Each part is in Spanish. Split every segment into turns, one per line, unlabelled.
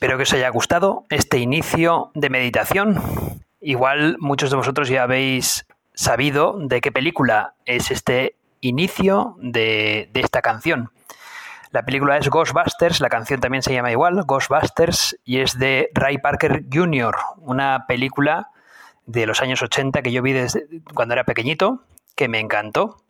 Espero que os haya gustado este inicio de meditación. Igual muchos de vosotros ya habéis sabido de qué película es este inicio de, esta canción. La película es Ghostbusters, la canción también se llama igual, Ghostbusters, y es de Ray Parker Jr., una película de los años 80 que yo vi desde cuando era pequeñito, que me encantó,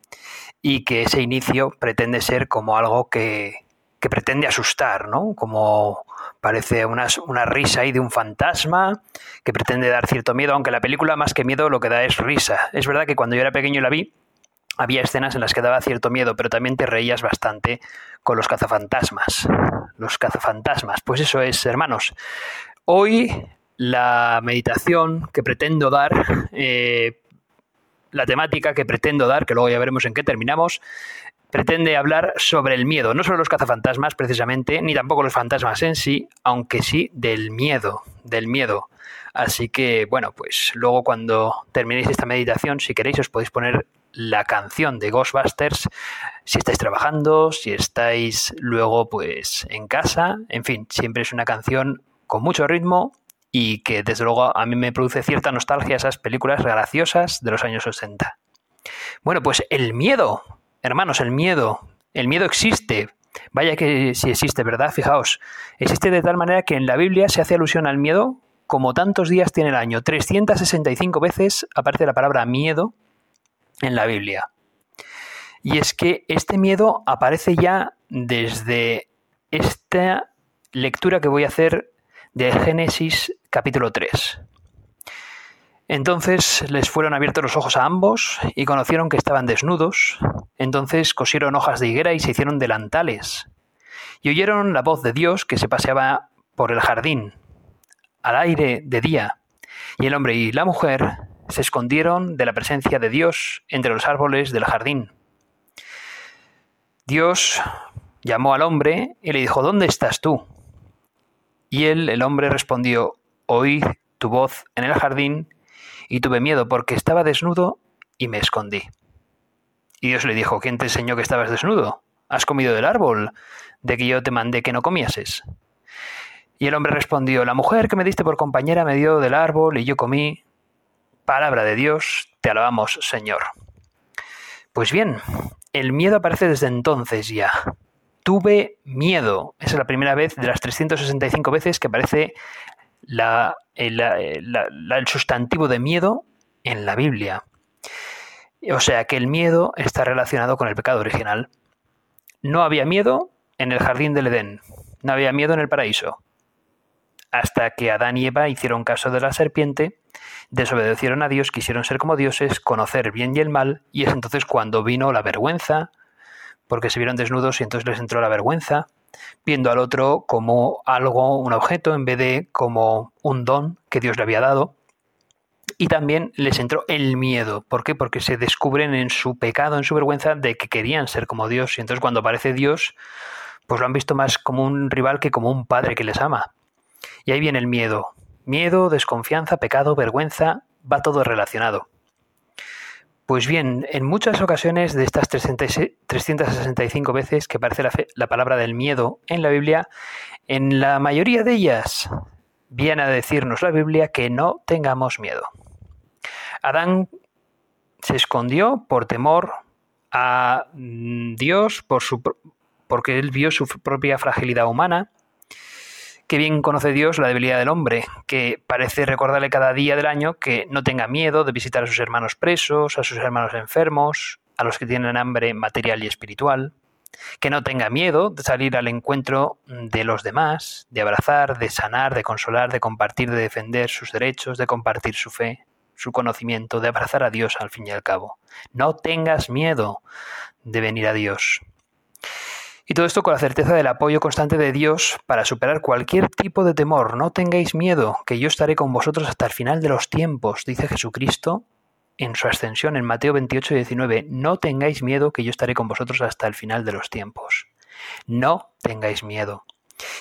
y que ese inicio pretende ser como algo que, que pretende asustar, ¿no? Como parece una, una, risa ahí de un fantasma que pretende dar cierto miedo, aunque la película más que miedo lo que da es risa. Es verdad que cuando yo era pequeño la vi, había escenas en las que daba cierto miedo, pero también te reías bastante con los cazafantasmas. Los cazafantasmas. Pues eso es, hermanos. Hoy la meditación que pretendo dar, eh, la temática que pretendo dar, que luego ya veremos en qué terminamos, pretende hablar sobre el miedo, no sobre los cazafantasmas precisamente, ni tampoco los fantasmas en sí, aunque sí del miedo, del miedo. Así que, bueno, pues luego cuando terminéis esta meditación, si queréis, os podéis poner la canción de Ghostbusters, si estáis trabajando, si estáis luego pues en casa, en fin, siempre es una canción con mucho ritmo y que desde luego a mí me produce cierta nostalgia esas películas graciosas de los años 60. Bueno, pues el miedo, Hermanos, el miedo, el miedo existe. Vaya que si existe, ¿verdad? Fijaos, existe de tal manera que en la Biblia se hace alusión al miedo como tantos días tiene el año. 365 veces aparece la palabra miedo en la Biblia. Y es que este miedo aparece ya desde esta lectura que voy a hacer de Génesis capítulo 3. Entonces les fueron abiertos los ojos a ambos y conocieron que estaban desnudos. Entonces cosieron hojas de higuera y se hicieron delantales. Y oyeron la voz de Dios que se paseaba por el jardín, al aire de día. Y el hombre y la mujer se escondieron de la presencia de Dios entre los árboles del jardín. Dios llamó al hombre y le dijo, ¿dónde estás tú? Y él, el hombre, respondió, oí tu voz en el jardín y tuve miedo porque estaba desnudo y me escondí. Y Dios le dijo, ¿quién te enseñó que estabas desnudo? ¿Has comido del árbol de que yo te mandé que no comieses? Y el hombre respondió, la mujer que me diste por compañera me dio del árbol y yo comí. Palabra de Dios, te alabamos, Señor. Pues bien, el miedo aparece desde entonces ya. Tuve miedo. Esa es la primera vez de las 365 veces que aparece el, sustantivo de miedo en la Biblia. O sea que el miedo está relacionado con el pecado original. No había miedo en el jardín del Edén, no había miedo en el paraíso. Hasta que Adán y Eva hicieron caso de la serpiente, desobedecieron a Dios, quisieron ser como dioses, conocer el bien y el mal, y es entonces cuando vino la vergüenza, porque se vieron desnudos y entonces les entró la vergüenza, viendo al otro como algo, un objeto, en vez de como un don que Dios le había dado. Y también les entró el miedo. ¿Por qué? Porque se descubren en su pecado, en su vergüenza, de que querían ser como Dios. Y entonces cuando aparece Dios, pues lo han visto más como un rival que como un padre que les ama. Y ahí viene el miedo. Miedo, desconfianza, pecado, vergüenza, va todo relacionado. Pues bien, en muchas ocasiones de estas 365 veces que aparece la, palabra del miedo en la Biblia, en la mayoría de ellas viene a decirnos la Biblia que no tengamos miedo. Adán se escondió por temor a mm, Dios, por su, porque él vio su propia fragilidad humana, qué bien conoce Dios la debilidad del hombre, que parece recordarle cada día del año que no tenga miedo de visitar a sus hermanos presos, a sus hermanos enfermos, a los que tienen hambre material y espiritual, que no tenga miedo de salir al encuentro de los demás, de abrazar, de sanar, de consolar, de compartir, de defender sus derechos, de compartir su fe, su conocimiento, de abrazar a Dios al fin y al cabo. No tengas miedo de venir a Dios. Y todo esto con la certeza del apoyo constante de Dios para superar cualquier tipo de temor. No tengáis miedo, que yo estaré con vosotros hasta el final de los tiempos, dice Jesucristo en su ascensión en Mateo 28 y 19. No tengáis miedo, que yo estaré con vosotros hasta el final de los tiempos. No tengáis miedo.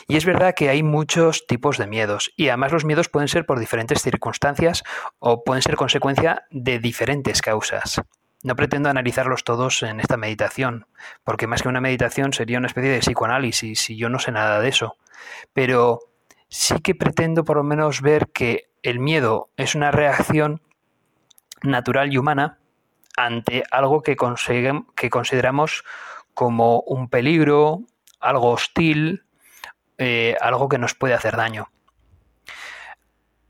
Y es verdad que hay muchos tipos de miedos y además los miedos pueden ser por diferentes circunstancias o pueden ser consecuencia de diferentes causas. No pretendo analizarlos todos en esta meditación, porque más que una meditación sería una especie de psicoanálisis y yo no sé nada de eso. Pero sí que pretendo por lo menos ver que el miedo es una reacción natural y humana ante algo que, que consideramos como un peligro, algo hostil, eh, algo que nos puede hacer daño.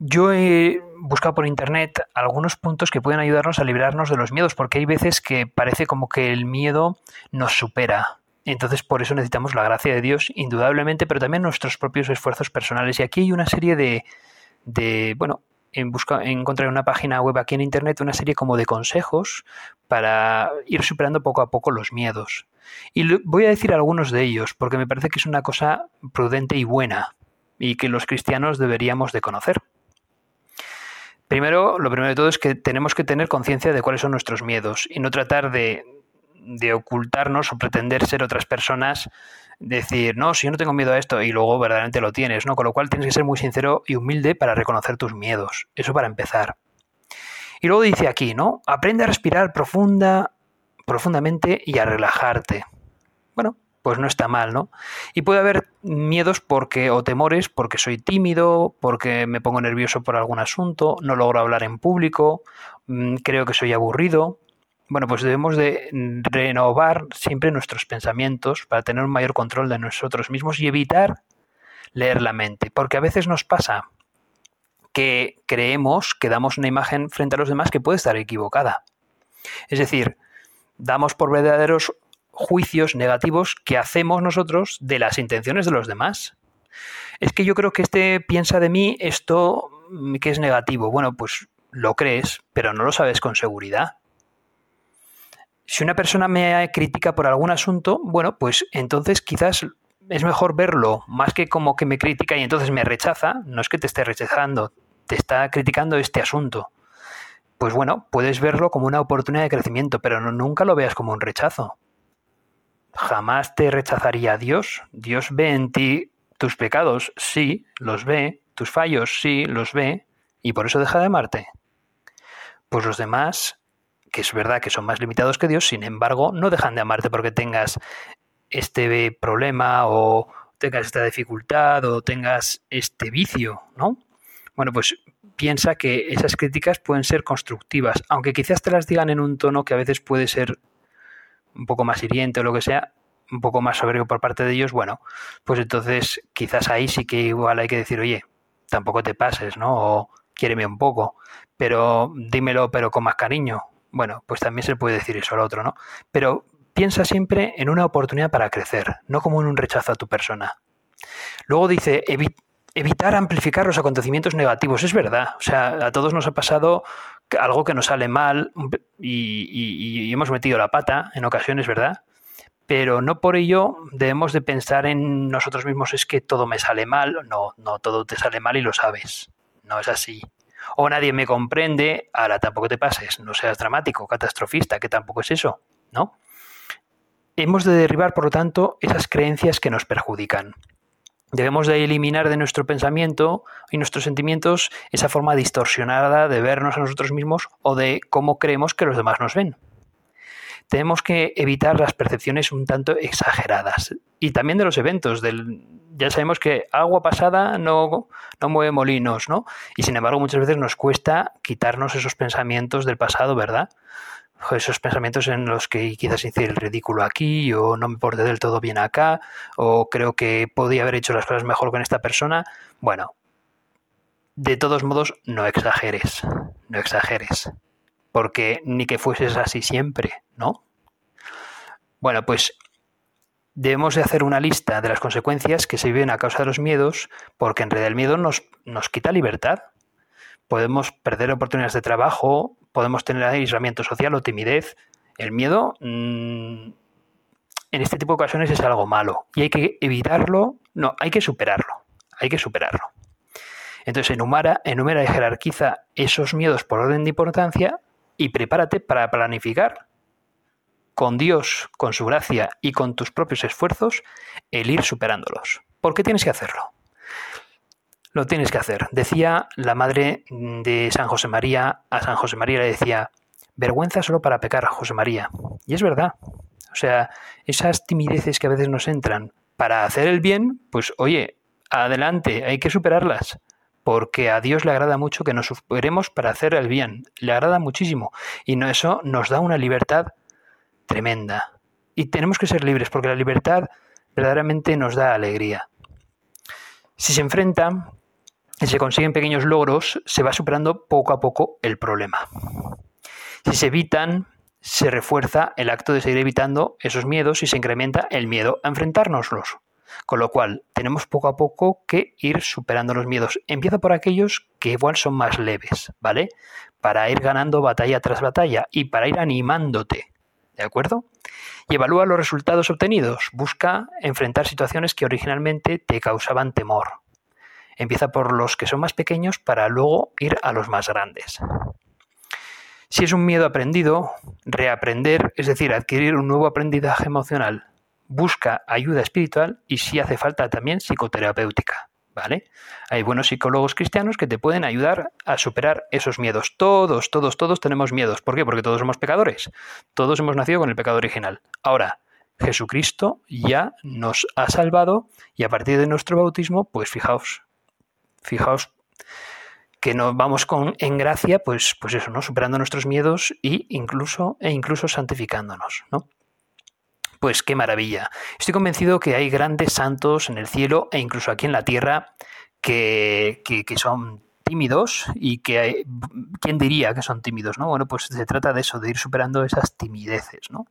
Yo he buscado por internet algunos puntos que pueden ayudarnos a librarnos de los miedos, porque hay veces que parece como que el miedo nos supera. Entonces por eso necesitamos la gracia de Dios, indudablemente, pero también nuestros propios esfuerzos personales. Y aquí hay una serie de, bueno, en busca, encontrar una página web aquí en internet una serie como de consejos para ir superando poco a poco los miedos. Y voy a decir algunos de ellos, porque me parece que es una cosa prudente y buena, y que los cristianos deberíamos de conocer. Primero, lo primero de todo es que tenemos que tener conciencia de cuáles son nuestros miedos y no tratar de, ocultarnos o pretender ser otras personas, decir, no, si yo no tengo miedo a esto y luego verdaderamente lo tienes, ¿no? Con lo cual tienes que ser muy sincero y humilde para reconocer tus miedos. Eso para empezar. Y luego dice aquí, ¿no? Aprende a respirar profunda, profundamente y a relajarte. Pues no está mal, ¿no? Y puede haber miedos porque o temores porque soy tímido, porque me pongo nervioso por algún asunto, no logro hablar en público, mm, creo que soy aburrido. Bueno, pues debemos de renovar siempre nuestros pensamientos para tener un mayor control de nosotros mismos y evitar leer la mente, porque a veces nos pasa que creemos que damos una imagen frente a los demás que puede estar equivocada. Es decir, damos por verdaderos juicios negativos que hacemos nosotros de las intenciones de los demás. Es que yo creo que este piensa de mí esto mm, que es negativo. Bueno, pues lo crees, pero no lo sabes con seguridad. Si una persona me critica por algún asunto, bueno, pues entonces quizás es mejor verlo más que como que me critica y entonces me rechaza. No es que te esté rechazando, te está criticando este asunto. Pues bueno, puedes verlo como una oportunidad de crecimiento, pero nunca lo veas como un rechazo jamás te rechazaría Dios. Dios ve en ti tus pecados, sí, los ve, tus fallos, sí, los ve, y por eso deja de amarte. Pues los demás, que es verdad que son más limitados que Dios, sin embargo, no dejan de amarte porque tengas este problema o tengas esta dificultad o tengas este vicio, ¿no? Bueno, pues piensa que esas críticas pueden ser constructivas, aunque quizás te las digan en un tono que a veces puede ser un poco más hiriente o lo que sea, un poco más soberbio por parte de ellos, bueno, pues entonces quizás ahí sí que igual hay que decir, oye, tampoco te pases, ¿no? O quiéreme un poco, pero dímelo pero con más cariño. Bueno, pues también se puede decir eso al otro, ¿no? Pero piensa siempre en una oportunidad para crecer, no como en un rechazo a tu persona. Luego dice, evitar amplificar los acontecimientos negativos. Es verdad, o sea, a todos nos ha pasado algo que nos sale mal y, hemos metido la pata en ocasiones, ¿verdad? Pero no por ello debemos de pensar en nosotros mismos es que todo me sale mal. No, no, todo te sale mal y lo sabes. No es así. O nadie me comprende, ahora tampoco te pases, no seas dramático, catastrofista, que tampoco es eso, ¿no? Hemos de derribar, por lo tanto, esas creencias que nos perjudican. Debemos de eliminar de nuestro pensamiento y nuestros sentimientos esa forma distorsionada de vernos a nosotros mismos o de cómo creemos que los demás nos ven. Tenemos que evitar las percepciones un tanto exageradas y también de los eventos. Del, ya sabemos que agua pasada no, no mueve molinos, ¿no? Y sin embargo muchas veces nos cuesta quitarnos esos pensamientos del pasado, ¿verdad? Esos pensamientos en los que quizás hice el ridículo aquí, o no me porté del todo bien acá, o creo que podía haber hecho las cosas mejor con esta persona. Bueno, de todos modos, no exageres, no exageres, porque ni que fueses así siempre, ¿no? Bueno, pues debemos de hacer una lista de las consecuencias que se viven a causa de los miedos, porque en realidad el miedo nos, nos quita libertad. Podemos perder oportunidades de trabajo, podemos tener aislamiento social o timidez. El miedo mm, en este tipo de ocasiones es algo malo y hay que evitarlo, no, hay que superarlo, hay que superarlo. Entonces enumera, enumera y jerarquiza esos miedos por orden de importancia y prepárate para planificar con Dios, con su gracia y con tus propios esfuerzos el ir superándolos. ¿Por qué tienes que hacerlo? Lo tienes que hacer. Decía la madre de San José María, a San José María le decía, vergüenza solo para pecar, José María. Y es verdad. O sea, esas timideces que a veces nos entran para hacer el bien, pues oye, adelante, hay que superarlas. Porque a Dios le agrada mucho que nos superemos para hacer el bien. Le agrada muchísimo. Y eso nos da una libertad tremenda. Y tenemos que ser libres, porque la libertad verdaderamente nos da alegría. Si se enfrenta y se consiguen pequeños logros, se va superando poco a poco el problema. Si se evitan, se refuerza el acto de seguir evitando esos miedos y se incrementa el miedo a enfrentárnoslos. Con lo cual, tenemos poco a poco que ir superando los miedos. Empieza por aquellos que igual son más leves, ¿vale? Para ir ganando batalla tras batalla y para ir animándote, ¿de acuerdo? Y evalúa los resultados obtenidos. Busca enfrentar situaciones que originalmente te causaban temor. Empieza por los que son más pequeños para luego ir a los más grandes. Si es un miedo aprendido, reaprender, es decir, adquirir un nuevo aprendizaje emocional, busca ayuda espiritual y si hace falta también psicoterapéutica. ¿Vale? Hay buenos psicólogos cristianos que te pueden ayudar a superar esos miedos. Todos, todos, todos tenemos miedos. ¿Por qué? Porque todos somos pecadores. Todos hemos nacido con el pecado original. Ahora, Jesucristo ya nos ha salvado y a partir de nuestro bautismo, pues fijaos, Fijaos que nos vamos con en gracia, pues, pues eso, ¿no? Superando nuestros miedos y incluso, e incluso santificándonos, ¿no? Pues qué maravilla. Estoy convencido que hay grandes santos en el cielo e incluso aquí en la tierra que, que, que son tímidos y que quién diría que son tímidos, ¿no? Bueno, pues se trata de eso, de ir superando esas timideces, ¿no?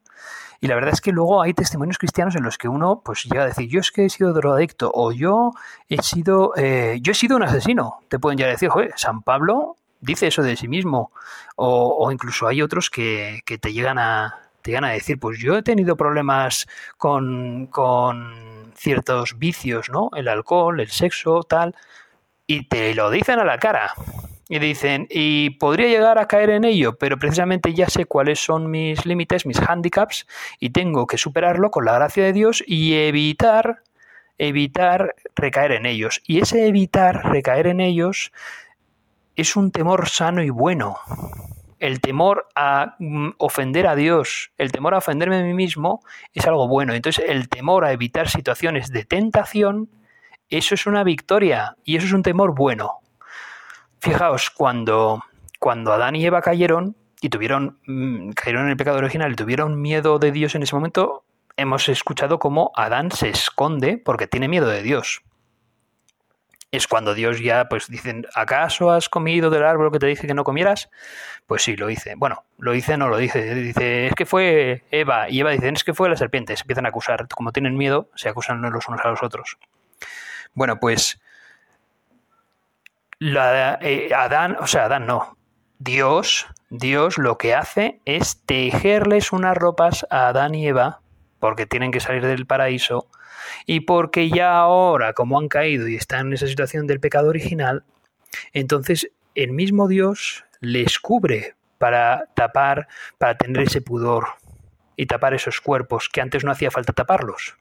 Y la verdad es que luego hay testimonios cristianos en los que uno pues llega a decir, yo es que he sido drogadicto o yo he sido, eh, yo he sido un asesino. Te pueden llegar a decir, joder, San Pablo dice eso de sí mismo. O, incluso hay otros que, te llegan a te llegan a decir, pues yo he tenido problemas con, con ciertos vicios, ¿no? El alcohol, el sexo, tal y te lo dicen a la cara. Y dicen, y podría llegar a caer en ello, pero precisamente ya sé cuáles son mis límites, mis handicaps, y tengo que superarlo con la gracia de Dios y evitar, evitar recaer en ellos. Y ese evitar recaer en ellos es un temor sano y bueno. El temor a mm, ofender a Dios, el temor a ofenderme a mí mismo es algo bueno. Entonces el temor a evitar situaciones de tentación eso es una victoria y eso es un temor bueno. Fijaos, cuando, cuando Adán y Eva cayeron y tuvieron, mm, cayeron en el pecado original y tuvieron miedo de Dios en ese momento, hemos escuchado cómo Adán se esconde porque tiene miedo de Dios. Es cuando Dios ya, pues dicen, ¿acaso has comido del árbol que te dije que no comieras? Pues sí, lo hice. Bueno, lo hice, no lo dice. Dice, es que fue Eva. Y Eva dice, es que fue la serpiente. Se empiezan a acusar. Como tienen miedo, se acusan los unos a los otros. Bueno, pues eh, Adán, o sea, Adán no, Dios, Dios lo que hace es tejerles unas ropas a Adán y Eva, porque tienen que salir del paraíso, y porque ya ahora, como han caído y están en esa situación del pecado original, entonces el mismo Dios les cubre para tapar, para tener ese pudor y tapar esos cuerpos que antes no hacía falta taparlos.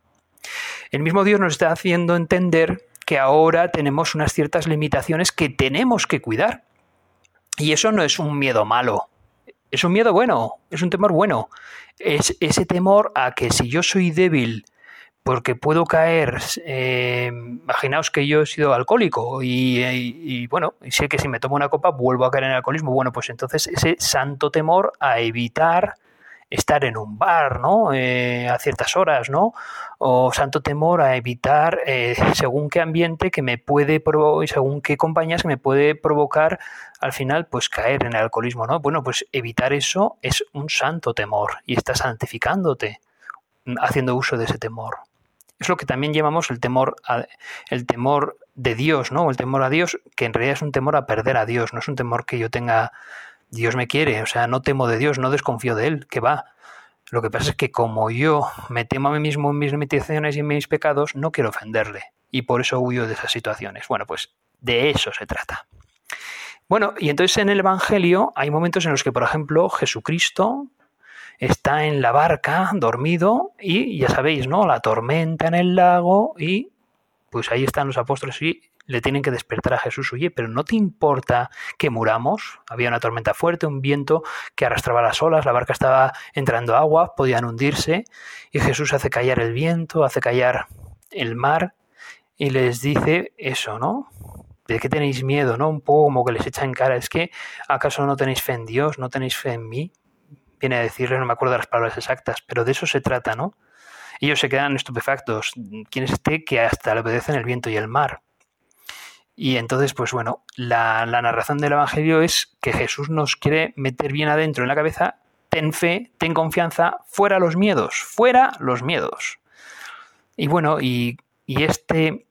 El mismo Dios nos está haciendo entender que ahora tenemos unas ciertas limitaciones que tenemos que cuidar. Y eso no es un miedo malo, es un miedo bueno, es un temor bueno. Es ese temor a que si yo soy débil, porque puedo caer, eh, imaginaos que yo he sido alcohólico y, y, bueno, y sé que si me tomo una copa vuelvo a caer en el alcoholismo, bueno, pues entonces ese santo temor a evitar estar en un bar, ¿no? Eh, a ciertas horas, ¿no? O santo temor a evitar eh, según qué ambiente que me puede y según qué compañías que me puede provocar al final pues caer en el alcoholismo, ¿no? Bueno, pues evitar eso es un santo temor y estás santificándote haciendo uso de ese temor. Es lo que también llamamos el temor, el temor de Dios, ¿no? El temor a Dios, que en realidad es un temor a perder a Dios, no es un temor que yo tenga Dios me quiere, o sea, no temo de Dios, no desconfío de Él, que va. Lo que pasa es que como yo me temo a mí mismo en mis limitaciones y en mis pecados, no quiero ofenderle. Y por eso huyo de esas situaciones. Bueno, pues de eso se trata. Bueno, y entonces en el Evangelio hay momentos en los que, por ejemplo, Jesucristo está en la barca, dormido, y ya sabéis, ¿no? La tormenta en el lago, y pues ahí están los apóstoles y le tienen que despertar a Jesús, oye, pero ¿no te importa que muramos? Había una tormenta fuerte, un viento que arrastraba las olas, la barca estaba entrando agua, podían hundirse, y Jesús hace callar el viento, hace callar el mar, y les dice eso, ¿no? ¿De qué tenéis miedo, no? Un poco como que les echa en cara, es que ¿acaso no tenéis fe en Dios, no tenéis fe en mí? Viene a decirle, no me acuerdo las palabras exactas, pero de eso se trata, ¿no? Ellos se quedan estupefactos. ¿Quién es este que hasta le obedecen el viento y el mar? Y entonces, pues bueno, la, narración del Evangelio es que Jesús nos quiere meter bien adentro en la cabeza, ten fe, ten confianza, fuera los miedos, fuera los miedos. Y bueno, y, este,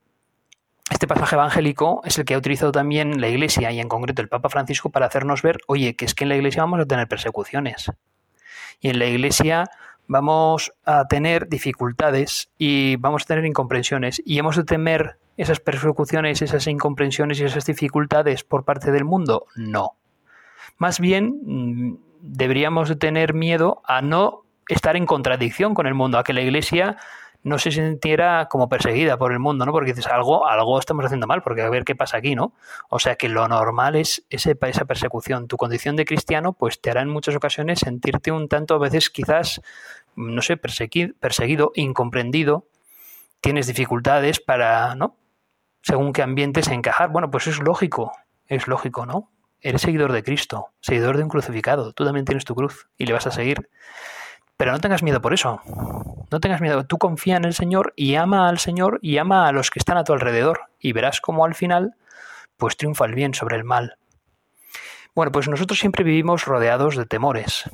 este pasaje evangélico es el que ha utilizado también la Iglesia y en concreto el Papa Francisco para hacernos ver, oye, que es que en la Iglesia vamos a tener persecuciones. Y en la Iglesia vamos a tener dificultades y vamos a tener incomprensiones y hemos de temer esas persecuciones, esas incomprensiones y esas dificultades por parte del mundo? No. Más bien mm, deberíamos de tener miedo a no estar en contradicción con el mundo, a que la Iglesia no se sintiera como perseguida por el mundo, ¿no? Porque dices, algo, algo estamos haciendo mal, porque a ver qué pasa aquí, ¿no? O sea que lo normal es ese, esa persecución. Tu condición de cristiano, pues te hará en muchas ocasiones sentirte un tanto, a veces quizás, no sé, perseguido, perseguido incomprendido, tienes dificultades para, ¿no? según qué ambientes encajar. Bueno, pues es lógico, es lógico, ¿no? Eres seguidor de Cristo, seguidor de un crucificado, tú también tienes tu cruz y le vas a seguir. Pero no tengas miedo por eso, no tengas miedo, tú confía en el Señor y ama al Señor y ama a los que están a tu alrededor y verás cómo al final pues triunfa el bien sobre el mal. Bueno, pues nosotros siempre vivimos rodeados de temores.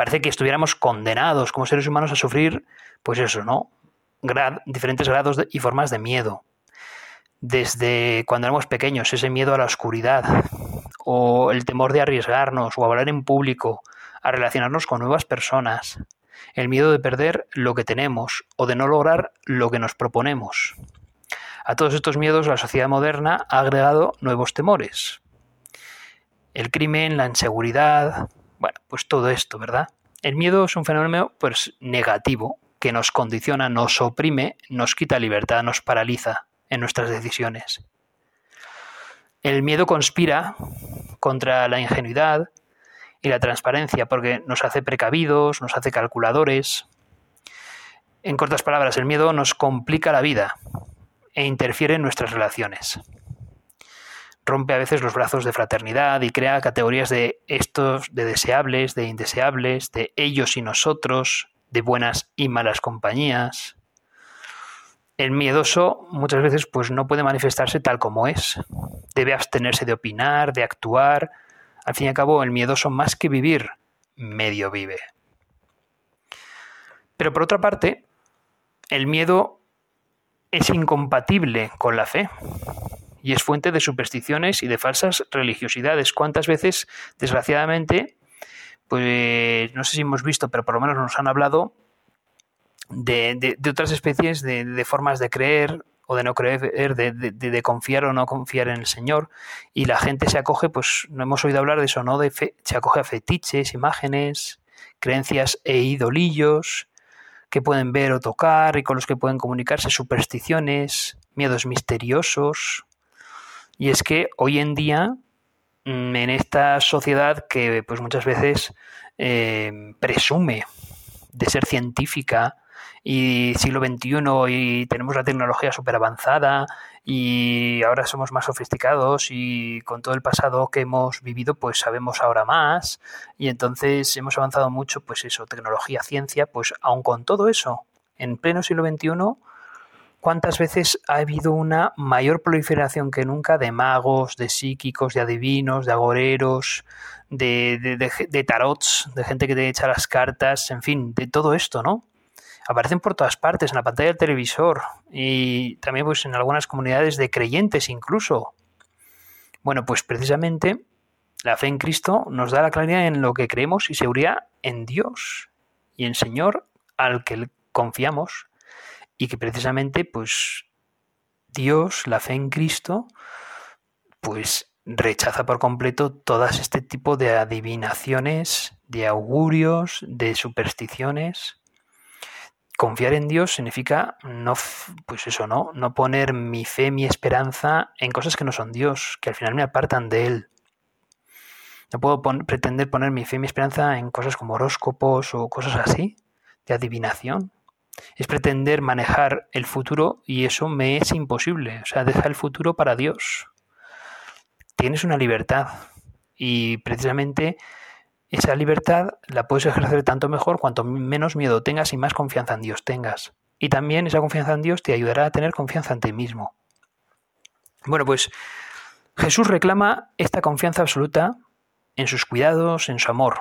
Parece que estuviéramos condenados como seres humanos a sufrir, pues eso, ¿no? diferentes grados y formas de miedo desde cuando éramos pequeños, ese miedo a la oscuridad, o el temor de arriesgarnos, o hablar en público, a relacionarnos con nuevas personas, el miedo de perder lo que tenemos, o de no lograr lo que nos proponemos. A todos estos miedos la sociedad moderna ha agregado nuevos temores. El crimen, la inseguridad, bueno, pues todo esto, ¿verdad? El miedo es un fenómeno pues negativo que nos condiciona, nos oprime, nos quita libertad, nos paraliza en nuestras decisiones. El miedo conspira contra la ingenuidad y la transparencia porque nos hace precavidos, nos hace calculadores. En cortas palabras, el miedo nos complica la vida e interfiere en nuestras relaciones. Rompe a veces los brazos de fraternidad y crea categorías de estos, de deseables, de indeseables, de ellos y nosotros, de buenas y malas compañías. El miedoso muchas veces pues no puede manifestarse tal como es. Debe abstenerse de opinar, de actuar. Al fin y al cabo, el miedoso más que vivir, medio vive. Pero por otra parte, el miedo es incompatible con la fe y es fuente de supersticiones y de falsas religiosidades. ¿Cuántas veces, desgraciadamente, pues no sé si hemos visto, pero por lo menos nos han hablado de, otras especies de, formas de creer o de no creer, de, confiar o no confiar en el Señor. Y la gente se acoge, pues no hemos oído hablar de eso, ¿no? De se acoge a fetiches, imágenes, creencias e idolillos que pueden ver o tocar y con los que pueden comunicarse, supersticiones, miedos misteriosos. Y es que hoy en día, mm, en esta sociedad que pues muchas veces eh, presume de ser científica, y siglo XXI y tenemos la tecnología súper avanzada y ahora somos más sofisticados y con todo el pasado que hemos vivido pues sabemos ahora más y entonces hemos avanzado mucho pues eso, tecnología, ciencia, pues aun con todo eso, en pleno siglo XXI ¿Cuántas veces ha habido una mayor proliferación que nunca de magos, de psíquicos, de adivinos, de agoreros, de, de, tarots, de gente que te echa las cartas, en fin, de todo esto, ¿no? Aparecen por todas partes, en la pantalla del televisor y también pues en algunas comunidades de creyentes incluso. Bueno, pues precisamente la fe en Cristo nos da la claridad en lo que creemos y seguridad en Dios y en Señor al que confiamos y que precisamente pues Dios, la fe en Cristo, pues rechaza por completo todas este tipo de adivinaciones, de augurios, de supersticiones. Confiar en Dios significa no, pues eso, ¿no? No poner mi fe, mi esperanza en cosas que no son Dios, que al final me apartan de Él. No puedo pretender poner mi fe, mi esperanza en cosas como horóscopos o cosas así, de adivinación es pretender manejar el futuro y eso me es imposible. O sea, deja el futuro para Dios. Tienes una libertad y precisamente esa libertad la puedes ejercer tanto mejor cuanto menos miedo tengas y más confianza en Dios tengas. Y también esa confianza en Dios te ayudará a tener confianza en ti mismo. Bueno, pues Jesús reclama esta confianza absoluta en sus cuidados, en su amor,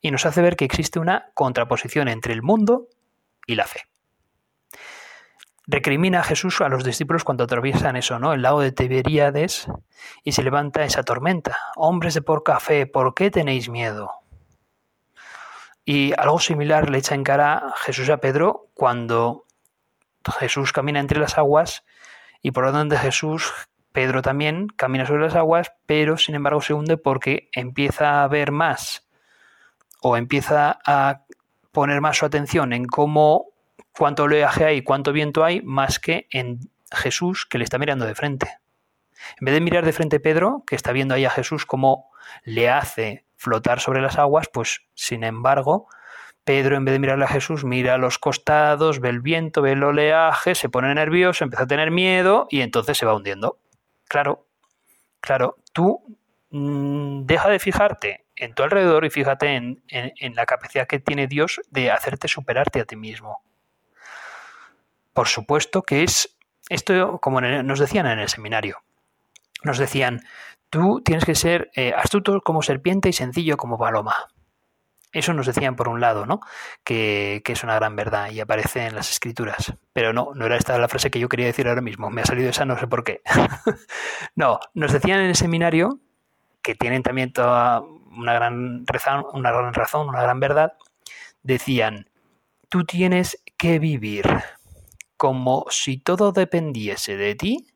y nos hace ver que existe una contraposición entre el mundo y la fe. Recrimina a Jesús a los discípulos cuando atraviesan eso, ¿no? El lago de Tiberíades y se levanta esa tormenta. Hombres de porca fe, ¿por qué tenéis miedo? Y algo similar le echa en cara Jesús a Pedro cuando Jesús camina entre las aguas y por donde Jesús, Pedro también camina sobre las aguas, pero sin embargo se hunde porque empieza a ver más o empieza a poner más su atención en cómo cuánto oleaje hay, cuánto viento hay, más que en Jesús que le está mirando de frente. En vez de mirar de frente a Pedro, que está viendo ahí a Jesús cómo le hace flotar sobre las aguas, pues sin embargo, Pedro en vez de mirarle a Jesús, mira a los costados, ve el viento, ve el oleaje, se pone nervioso, empieza a tener miedo y entonces se va hundiendo. Claro, claro, tú mm, deja de fijarte en tu alrededor y fíjate en, la capacidad que tiene Dios de hacerte superarte a ti mismo. Por supuesto que es esto, como nos decían en el seminario, nos decían, tú tienes que ser eh, astuto como serpiente y sencillo como paloma. Eso nos decían por un lado, ¿no? Que, que, es una gran verdad y aparece en las escrituras. Pero no, no era esta la frase que yo quería decir ahora mismo. Me ha salido esa, no sé por qué. no, nos decían en el seminario que tienen también toda una gran, razón, una gran razón, una gran verdad, decían, tú tienes que vivir como si todo dependiese de ti,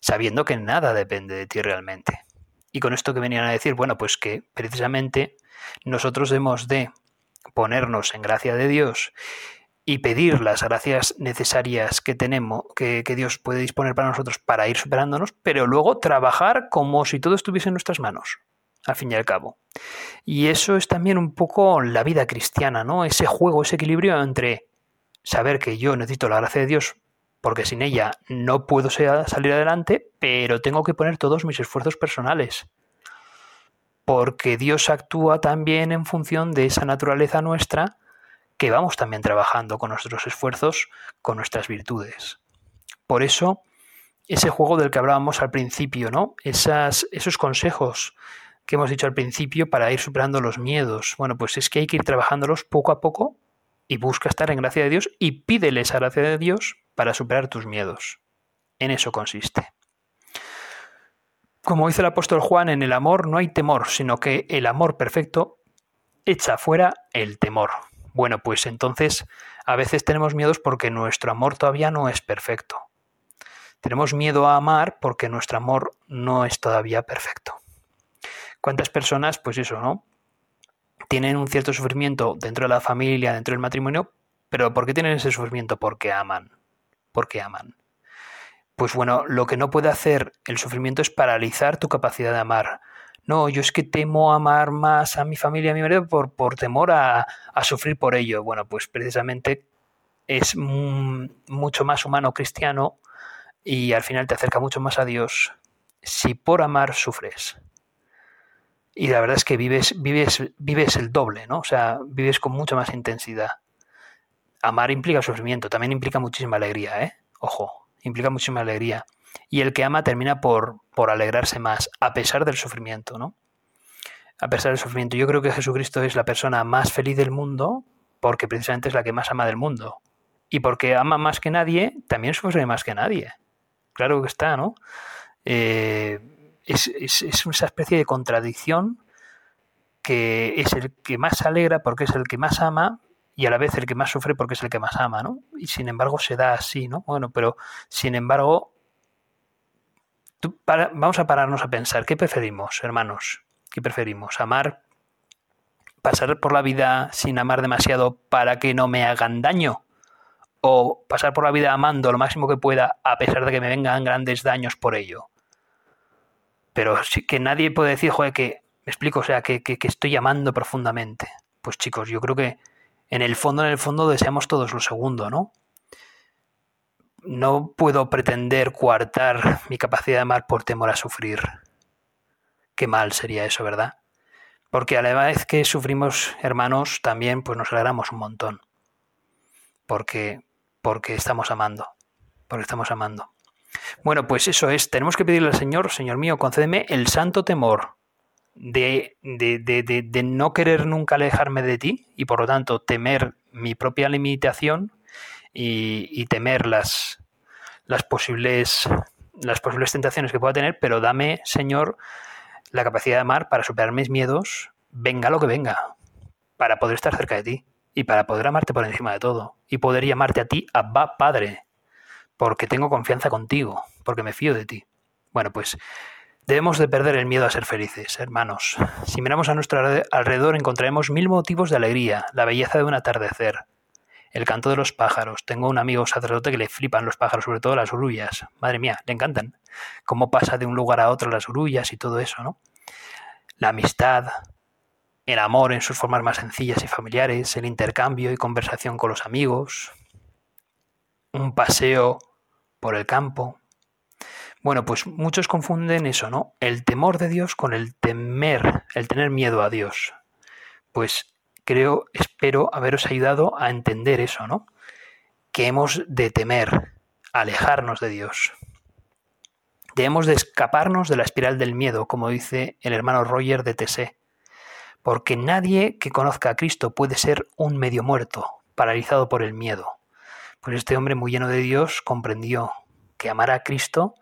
sabiendo que nada depende de ti realmente. Y con esto que venían a decir, bueno, pues que precisamente nosotros hemos de ponernos en gracia de Dios y pedir las gracias necesarias que tenemos, que, que, Dios puede disponer para nosotros para ir superándonos, pero luego trabajar como si todo estuviese en nuestras manos al fin y al cabo. Y eso es también un poco la vida cristiana, ¿no? Ese juego, ese equilibrio entre saber que yo necesito la gracia de Dios porque sin ella no puedo salir adelante, pero tengo que poner todos mis esfuerzos personales. Porque Dios actúa también en función de esa naturaleza nuestra que vamos también trabajando con nuestros esfuerzos, con nuestras virtudes. Por eso, ese juego del que hablábamos al principio, ¿no? Esas, esos consejos que hemos dicho al principio para ir superando los miedos. Bueno, pues es que hay que ir trabajándolos poco a poco y busca estar en gracia de Dios y pídele esa gracia de Dios para superar tus miedos. En eso consiste. Como dice el apóstol Juan, en el amor no hay temor, sino que el amor perfecto echa fuera el temor. Bueno, pues entonces a veces tenemos miedos porque nuestro amor todavía no es perfecto. Tenemos miedo a amar porque nuestro amor no es todavía perfecto. ¿Cuántas personas, pues eso, ¿no? Tienen un cierto sufrimiento dentro de la familia, dentro del matrimonio, pero ¿por qué tienen ese sufrimiento? Porque aman. Porque aman. Pues bueno, lo que no puede hacer el sufrimiento es paralizar tu capacidad de amar. No, yo es que temo amar más a mi familia, a mi marido, por, por temor a, a sufrir por ello. Bueno, pues precisamente es mucho más humano cristiano y al final te acerca mucho más a Dios si por amar sufres. Y la verdad es que vives, vives, vives el doble, ¿no? O sea, vives con mucha más intensidad. Amar implica sufrimiento, también implica muchísima alegría, ¿eh? Ojo, implica muchísima alegría. Y el que ama termina por, por alegrarse más, a pesar del sufrimiento, ¿no? A pesar del sufrimiento. Yo creo que Jesucristo es la persona más feliz del mundo porque precisamente es la que más ama del mundo. Y porque ama más que nadie, también sufre más que nadie. Claro que está, ¿no? Eh, es, es, esa especie de contradicción que es el que más alegra porque es el que más ama y a la vez el que más sufre porque es el que más ama, ¿no? Y sin embargo se da así, ¿no? Bueno, pero sin embargo, vamos a pararnos a pensar, ¿qué preferimos, hermanos? ¿Qué preferimos? ¿Amar? ¿Pasar por la vida sin amar demasiado para que no me hagan daño? ¿O pasar por la vida amando lo máximo que pueda a pesar de que me vengan grandes daños por ello? Pero que nadie puede decir, joder, que, me explico, o sea, que, que, estoy amando profundamente. Pues chicos, yo creo que en el fondo, en el fondo deseamos todos lo segundo, ¿no? No puedo pretender coartar mi capacidad de amar por temor a sufrir. Qué mal sería eso, ¿verdad? Porque a la vez que sufrimos, hermanos, también pues nos alegramos un montón. Porque, porque estamos amando. Porque estamos amando. Bueno, pues eso es, tenemos que pedirle al Señor, Señor mío, concédeme el santo temor de, de, de, de, no querer nunca alejarme de ti y por lo tanto temer mi propia limitación y, temer las, las, posibles, las posibles tentaciones que pueda tener, pero dame, Señor, la capacidad de amar para superar mis miedos, venga lo que venga, para poder estar cerca de ti y para poder amarte por encima de todo y poder llamarte a ti Abba Padre porque tengo confianza contigo, porque me fío de ti. Bueno, pues debemos de perder el miedo a ser felices, hermanos. Si miramos a nuestro alrededor encontraremos mil motivos de alegría, la belleza de un atardecer, el canto de los pájaros. Tengo un amigo sacerdote que le flipan los pájaros, sobre todo las grullas. Madre mía, le encantan. Cómo pasa de un lugar a otro las grullas y todo eso, ¿no? La amistad, el amor en sus formas más sencillas y familiares, el intercambio y conversación con los amigos, un paseo por el campo. Bueno, pues muchos confunden eso, ¿no? El temor de Dios con el temer, el tener miedo a Dios. Pues creo, espero haberos ayudado a entender eso, ¿no? Que hemos de temer, alejarnos de Dios. Debemos de escaparnos de la espiral del miedo, como dice el hermano Roger de Tessé, porque nadie que conozca a Cristo puede ser un medio muerto, paralizado por el miedo. Pues este hombre muy lleno de Dios comprendió que amar a Cristo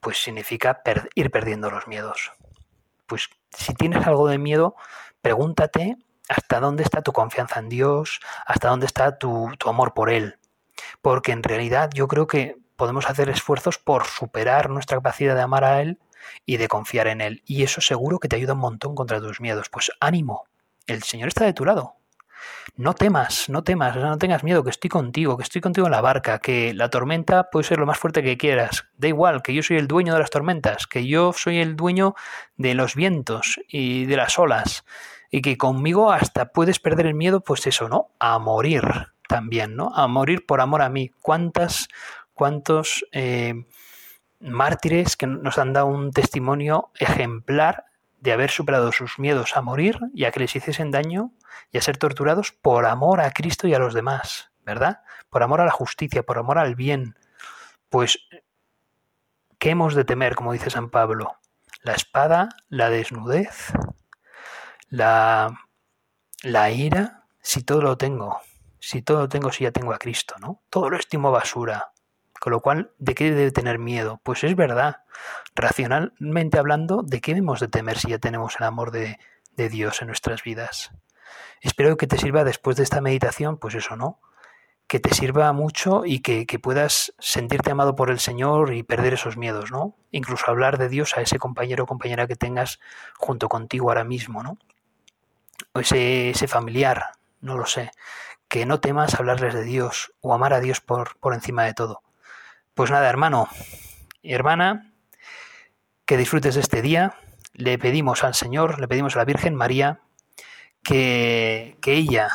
pues significa ir perdiendo los miedos. Pues si tienes algo de miedo, pregúntate hasta dónde está tu confianza en Dios, hasta dónde está tu, tu amor por Él. Porque en realidad yo creo que podemos hacer esfuerzos por superar nuestra capacidad de amar a Él y de confiar en Él. Y eso seguro que te ayuda un montón contra tus miedos. Pues ánimo, el Señor está de tu lado no temas, no temas, no tengas miedo, que estoy contigo, que estoy contigo en la barca, que la tormenta puede ser lo más fuerte que quieras. Da igual, que yo soy el dueño de las tormentas, que yo soy el dueño de los vientos y de las olas, y que conmigo hasta puedes perder el miedo, pues eso, ¿no? A morir también, ¿no? A morir por amor a mí. ¿Cuántas, cuántos eh, mártires que nos han dado un testimonio ejemplar de haber superado sus miedos a morir y a que les hiciesen daño y a ser torturados por amor a Cristo y a los demás, ¿verdad? Por amor a la justicia, por amor al bien. Pues, ¿qué hemos de temer, como dice San Pablo? La espada, la desnudez, la, la ira, si todo lo tengo, si todo lo tengo, si ya tengo a Cristo, ¿no? Todo lo estimo basura, con lo cual, ¿de qué debe tener miedo? Pues es verdad. Racionalmente hablando, ¿de qué debemos de temer si ya tenemos el amor de, Dios en nuestras vidas? Espero que te sirva después de esta meditación, pues eso, ¿no? Que te sirva mucho y que, puedas sentirte amado por el Señor y perder esos miedos, ¿no? Incluso hablar de Dios a ese compañero o compañera que tengas junto contigo ahora mismo, ¿no? O ese, ese familiar, no lo sé. Que no temas hablarles de Dios o amar a Dios por, por encima de todo. Pues nada, hermano hermana, que disfrutes de este día. Le pedimos al Señor, le pedimos a la Virgen María que, que ella,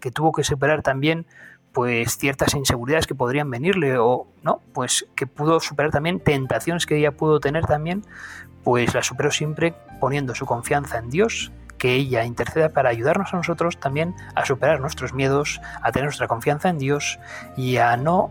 que tuvo que superar también pues ciertas inseguridades que podrían venirle o no, pues que pudo superar también tentaciones que ella pudo tener también, pues la superó siempre poniendo su confianza en Dios, que ella interceda para ayudarnos a nosotros también a superar nuestros miedos, a tener nuestra confianza en Dios y a no